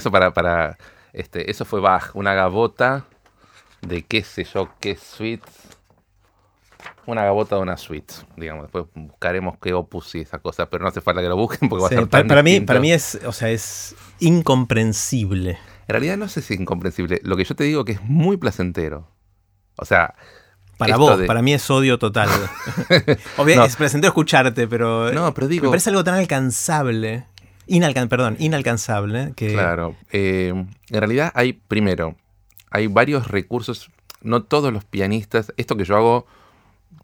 Eso para, para este, eso fue Bach, una gabota de qué sé yo, qué suite. Una gabota de una suite, digamos. Después buscaremos qué opus y esa cosa, pero no hace falta que lo busquen porque Sí, va a ser pa- tan para, mí, para mí es, o sea, es incomprensible. En realidad no sé si es incomprensible. Lo que yo te digo que es muy placentero. O sea, Para Esto vos, de- para mí es odio total. Obvio, No. es placentero escucharte, pero no, pero me digo, parece algo tan alcanzable. Inalcan perdón, inalcanzable. Que, claro, eh, en realidad hay, primero, hay varios recursos, no todos los pianistas, esto que yo hago,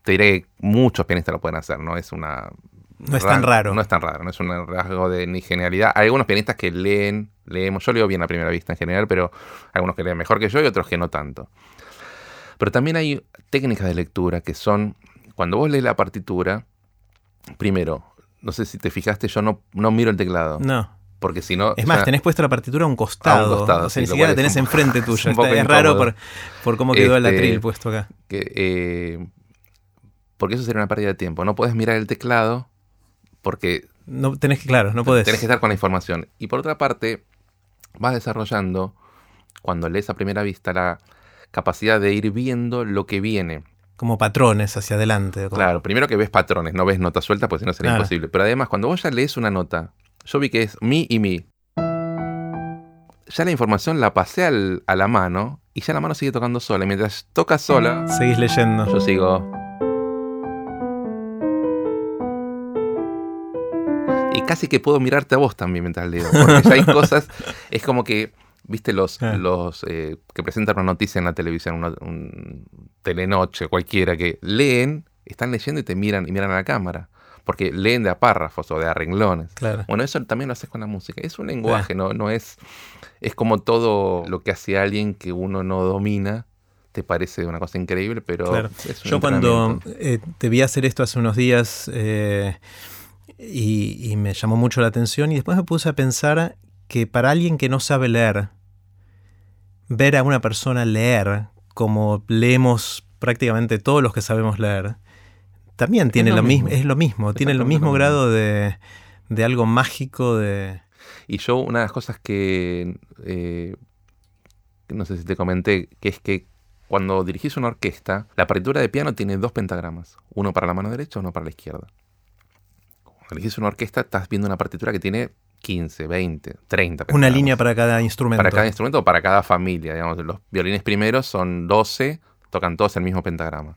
te diré que muchos pianistas lo pueden hacer, no es una... No es tan raro. No es tan raro, no es un rasgo de ni genialidad. Hay algunos pianistas que leen, leemos, yo leo bien a primera vista en general, pero hay algunos que leen mejor que yo y otros que no tanto. Pero también hay técnicas de lectura que son, cuando vos lees la partitura, primero, no sé si te fijaste, yo no, no miro el teclado. No. Porque si no. Es o más, sea, tenés puesta la partitura a un costado. costado, o sea, sí, ni siquiera la tenés un- enfrente tuyo. un es raro por, por cómo quedó el Este, atril puesto acá. que, eh, porque eso sería una pérdida de tiempo. No puedes mirar el teclado porque No, tenés que, claro, no podés. tenés que estar con la información. Y por otra parte, vas desarrollando, cuando lees a primera vista, la capacidad de ir viendo lo que viene. Como patrones hacia adelante. como- Claro, primero que ves patrones, no ves notas sueltas, pues si no sería Claro. imposible. Pero además, cuando vos ya lees una nota, yo vi que es mi y mi. Ya la información la pasé al- a la mano y ya la mano sigue tocando sola. Y mientras toca sola, Seguís leyendo. yo sigo. Y casi que puedo mirarte a vos también mientras leo. Porque ya hay cosas. Es como que, viste, los, Ah. los eh, que presentan una noticia en la televisión, una, un telenoche, cualquiera, que leen, están leyendo y te miran y miran a la cámara. Porque leen de a párrafos o de a renglones. Claro. Bueno, eso también lo haces con la música. Es un lenguaje, no, no es. Es como todo lo que hace alguien que uno no domina. Te parece una cosa increíble, pero. Claro. es un Yo cuando eh, te vi hacer esto hace unos días eh, y, y me llamó mucho la atención y después me puse a pensar que para alguien que no sabe leer, ver a una persona leer como leemos prácticamente todos los que sabemos leer, también tiene lo lo mismo, es lo mismo, tiene lo mismo. grado de, de algo mágico de... Y yo, una de las cosas que. eh, no sé si te comenté, que es que cuando dirigís una orquesta, la partitura de piano tiene dos pentagramas: uno para la mano derecha, uno para la izquierda. Cuando dirigís una orquesta, estás viendo una partitura que tiene 15, 20, 30 Una línea para cada instrumento. Para cada instrumento o para cada familia. Digamos, los violines primeros son 12, tocan todos el mismo pentagrama.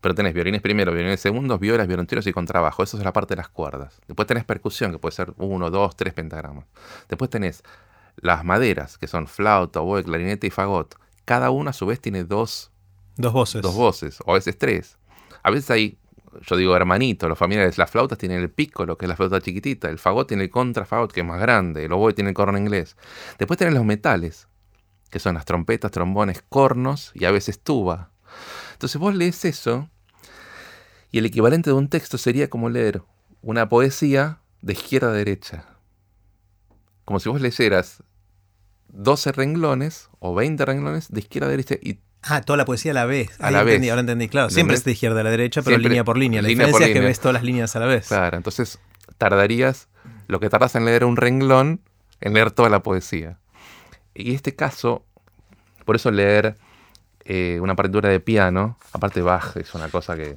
Pero tenés violines primeros, violines segundos, violas, violoncheros y contrabajo. Eso es la parte de las cuerdas. Después tenés percusión, que puede ser uno, dos, tres pentagramas. Después tenés las maderas, que son flauta, oboe, clarinete y fagot. Cada una a su vez tiene dos, Dos voces. dos voces, o a veces tres. A veces hay, yo digo hermanito, los familiares, las flautas tienen el piccolo, que es la flauta chiquitita, el fagot tiene el contrafagot, que es más grande, el oboe tiene el corno inglés. Después tenés los metales, que son las trompetas, trombones, cornos y a veces tuba. Entonces vos lees eso y el equivalente de un texto sería como leer una poesía de izquierda a derecha. Como si vos leyeras 12 renglones o 20 renglones de izquierda a derecha y Ah, toda la poesía a la vez. A Ahí la entendí, vez. ahora entendí. Claro, siempre ¿Entendés? es de izquierda a la derecha, pero Siempre línea por línea. La línea diferencia es que línea. ves todas las líneas a la vez. Claro, entonces tardarías lo que tardas en leer un renglón en leer toda la poesía. Y este caso, por eso leer eh, una partitura de piano, aparte Bach es una cosa que,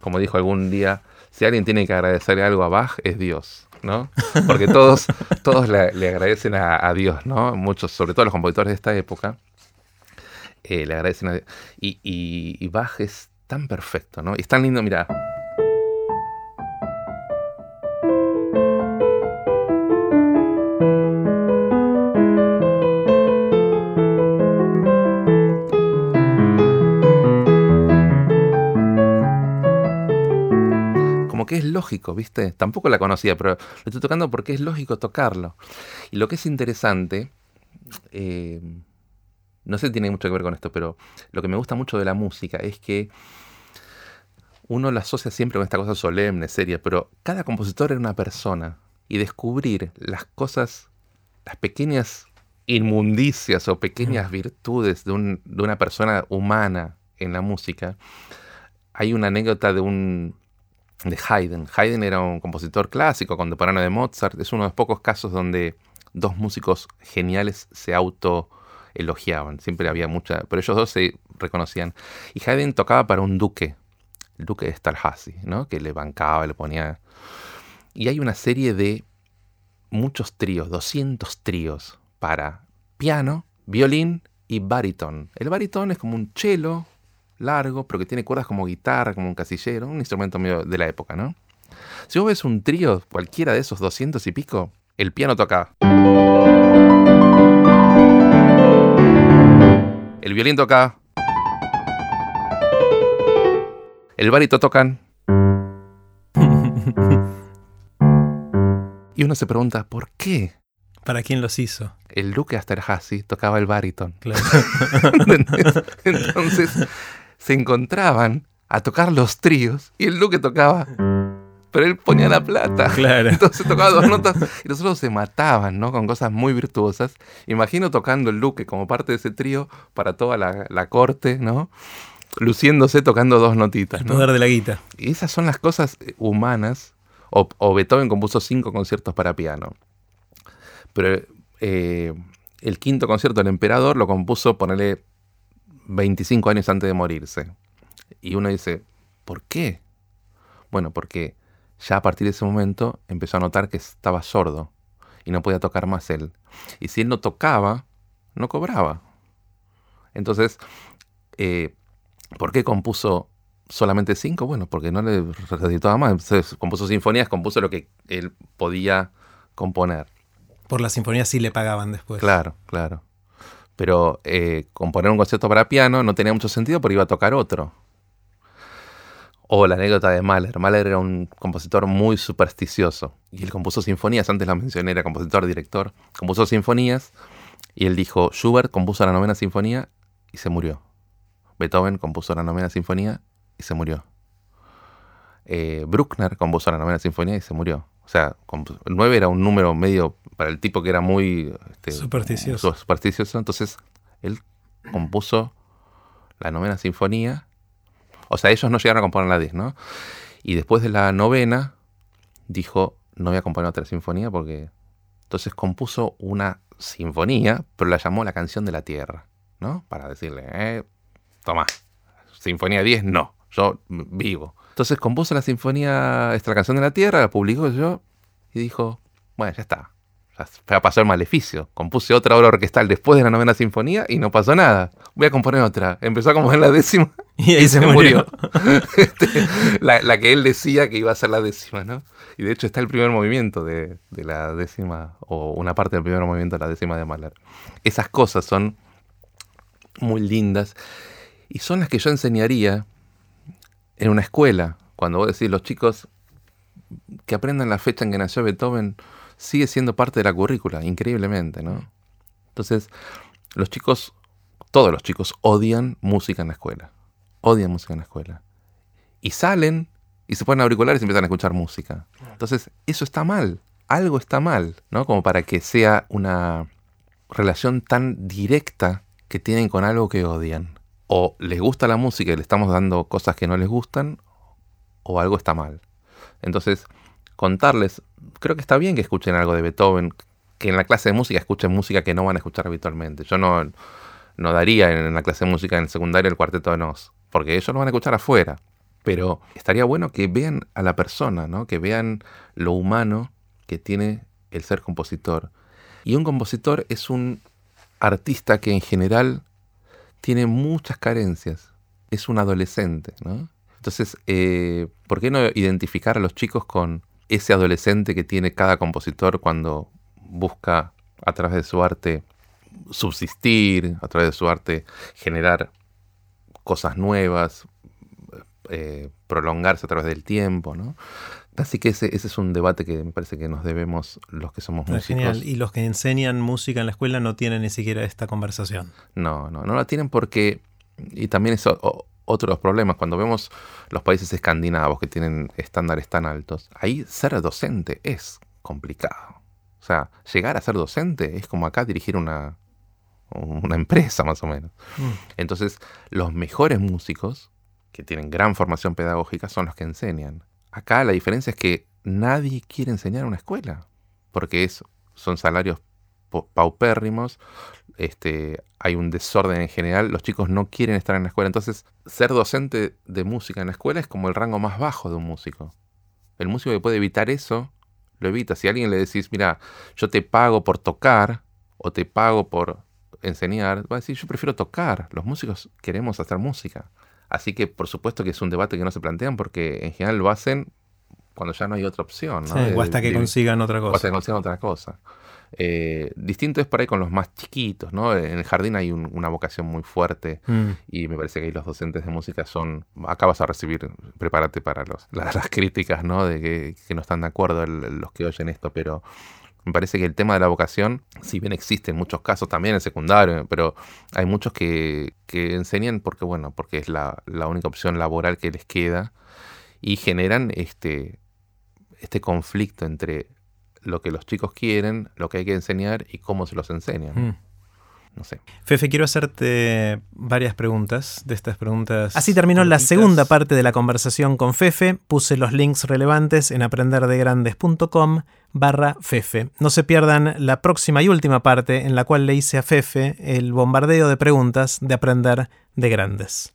como dijo algún día, si alguien tiene que agradecerle algo a Bach, es Dios, ¿no? Porque todos, todos le, le agradecen a, a Dios, ¿no? Muchos, sobre todo los compositores de esta época, eh, le agradecen a Dios. Y, y, y Bach es tan perfecto, ¿no? Y es tan lindo, mira. que es lógico, ¿viste? Tampoco la conocía, pero lo estoy tocando porque es lógico tocarlo. Y lo que es interesante, eh, no sé si tiene mucho que ver con esto, pero lo que me gusta mucho de la música es que uno la asocia siempre con esta cosa solemne, seria, pero cada compositor era una persona. Y descubrir las cosas, las pequeñas inmundicias o pequeñas virtudes de, un- de una persona humana en la música. Hay una anécdota de un de Haydn. Haydn era un compositor clásico, contemporáneo de Mozart. Es uno de los pocos casos donde dos músicos geniales se auto elogiaban. Siempre había mucha, pero ellos dos se reconocían. Y Haydn tocaba para un duque, el duque de Esterházy, ¿no? Que le bancaba, le ponía. Y hay una serie de muchos tríos, 200 tríos para piano, violín y baritón. El baritón es como un cello largo, pero que tiene cuerdas como guitarra, como un casillero, un instrumento medio de la época, ¿no? Si vos ves un trío, cualquiera de esos 200 y pico, el piano toca. El violín toca. El barito tocan. Y uno se pregunta, ¿por qué ¿Para quién los hizo? el duque Esterházy tocaba el baritón? Claro. Entonces se encontraban a tocar los tríos y el duque tocaba, pero él ponía la plata. Claro. Entonces tocaba dos notas y los otros se mataban, ¿no? Con cosas muy virtuosas. Imagino tocando el duque como parte de ese trío para toda la, la corte, ¿no? Luciéndose tocando dos notitas, El ¿no? poder de la guita. Y esas son las cosas eh, humanas. O, o Beethoven compuso cinco conciertos para piano. Pero eh, el quinto concierto del emperador lo compuso, ponele, 25 años antes de morirse. Y uno dice, ¿por qué? Bueno, porque ya a partir de ese momento empezó a notar que estaba sordo y no podía tocar más él. Y si él no tocaba, no cobraba. Entonces, eh, ¿por qué compuso solamente cinco? Bueno, porque no le necesitaba más. Entonces, compuso sinfonías, compuso lo que él podía componer. Por las sinfonías sí le pagaban después. Claro, claro. Pero eh, componer un concierto para piano no tenía mucho sentido porque iba a tocar otro. O la anécdota de Mahler. Mahler era un compositor muy supersticioso. Y él compuso sinfonías, antes la mencioné, era compositor, director. Compuso sinfonías. Y él dijo, Schubert compuso la novena sinfonía y se murió. Beethoven compuso la novena sinfonía y se murió. Eh, Bruckner compuso la novena sinfonía y se murió. O sea, el 9 era un número medio para el tipo que era muy este, supersticioso. supersticioso. Entonces, él compuso la novena sinfonía. O sea, ellos no llegaron a componer la 10, ¿no? Y después de la novena, dijo, no voy a componer otra sinfonía porque... Entonces compuso una sinfonía, pero la llamó la canción de la Tierra, ¿no? Para decirle, eh, toma, sinfonía 10, no, yo vivo. Entonces compuso la sinfonía, esta canción de la Tierra, la publicó yo y dijo, bueno, ya está. Ya pasó el maleficio. Compuse otra obra orquestal después de la novena sinfonía y no pasó nada. Voy a componer otra. Empezó a componer la décima y ahí se, murió. Este, la, que él decía que iba a ser la décima, ¿no? Y de hecho está el primer movimiento de, de la décima, o una parte del primer movimiento de la décima de Mahler. Esas cosas son muy lindas y son las que yo enseñaría en una escuela, cuando vos decís los chicos que aprendan la fecha en que nació Beethoven, sigue siendo parte de la currícula, increíblemente, ¿no? Entonces, los chicos, todos los chicos odian música en la escuela. Odian música en la escuela. Y salen y se ponen auriculares y empiezan a escuchar música. Entonces, eso está mal. Algo está mal, ¿no? Como para que sea una relación tan directa que tienen con algo que odian o les gusta la música y le estamos dando cosas que no les gustan, o algo está mal. Entonces, contarles, creo que está bien que escuchen algo de Beethoven, que en la clase de música escuchen música que no van a escuchar habitualmente. Yo no, no daría en la clase de música en el secundario el cuarteto de Nos, porque ellos lo van a escuchar afuera. Pero estaría bueno que vean a la persona, ¿no? que vean lo humano que tiene el ser compositor. Y un compositor es un artista que en general tiene muchas carencias. Es un adolescente, ¿no? Entonces, eh, ¿por qué no identificar a los chicos con ese adolescente que tiene cada compositor cuando busca a través de su arte subsistir, a través de su arte generar cosas nuevas, eh, prolongarse a través del tiempo, ¿no? Así que ese, ese, es un debate que me parece que nos debemos los que somos músicos. Genial. Y los que enseñan música en la escuela no tienen ni siquiera esta conversación. No, no, no la tienen porque, y también es otro de los problemas, cuando vemos los países escandinavos que tienen estándares tan altos, ahí ser docente es complicado. O sea, llegar a ser docente es como acá dirigir una, una empresa más o menos. Mm. Entonces, los mejores músicos, que tienen gran formación pedagógica, son los que enseñan. Acá la diferencia es que nadie quiere enseñar en una escuela, porque es, son salarios paupérrimos, este, hay un desorden en general, los chicos no quieren estar en la escuela. Entonces, ser docente de música en la escuela es como el rango más bajo de un músico. El músico que puede evitar eso, lo evita. Si a alguien le decís, mira, yo te pago por tocar o te pago por enseñar, va a decir, yo prefiero tocar. Los músicos queremos hacer música. Así que por supuesto que es un debate que no se plantean porque en general lo hacen cuando ya no hay otra opción. ¿no? o hasta que consigan otra cosa. O hasta que consigan otra cosa. Eh, distinto es por ahí con los más chiquitos, ¿no? En el jardín hay una vocación muy fuerte mm. y me parece que ahí los docentes de música son, acá vas a recibir, prepárate para los, las, críticas, ¿no? De que, que, no están de acuerdo los que oyen esto, pero me parece que el tema de la vocación, si bien existe en muchos casos también en secundario, pero hay muchos que, enseñan porque, bueno, porque es la, única opción laboral que les queda y generan este, este conflicto entre lo que los chicos quieren, lo que hay que enseñar y cómo se los enseñan. Mm. No sé. Fefe, quiero hacerte varias preguntas de estas preguntas. Así terminó la segunda parte de la conversación con Fefe. Puse los links relevantes en aprenderdegrandes.com barra Fefe. No se pierdan la próxima y última parte en la cual le hice a Fefe el bombardeo de preguntas de Aprender de Grandes.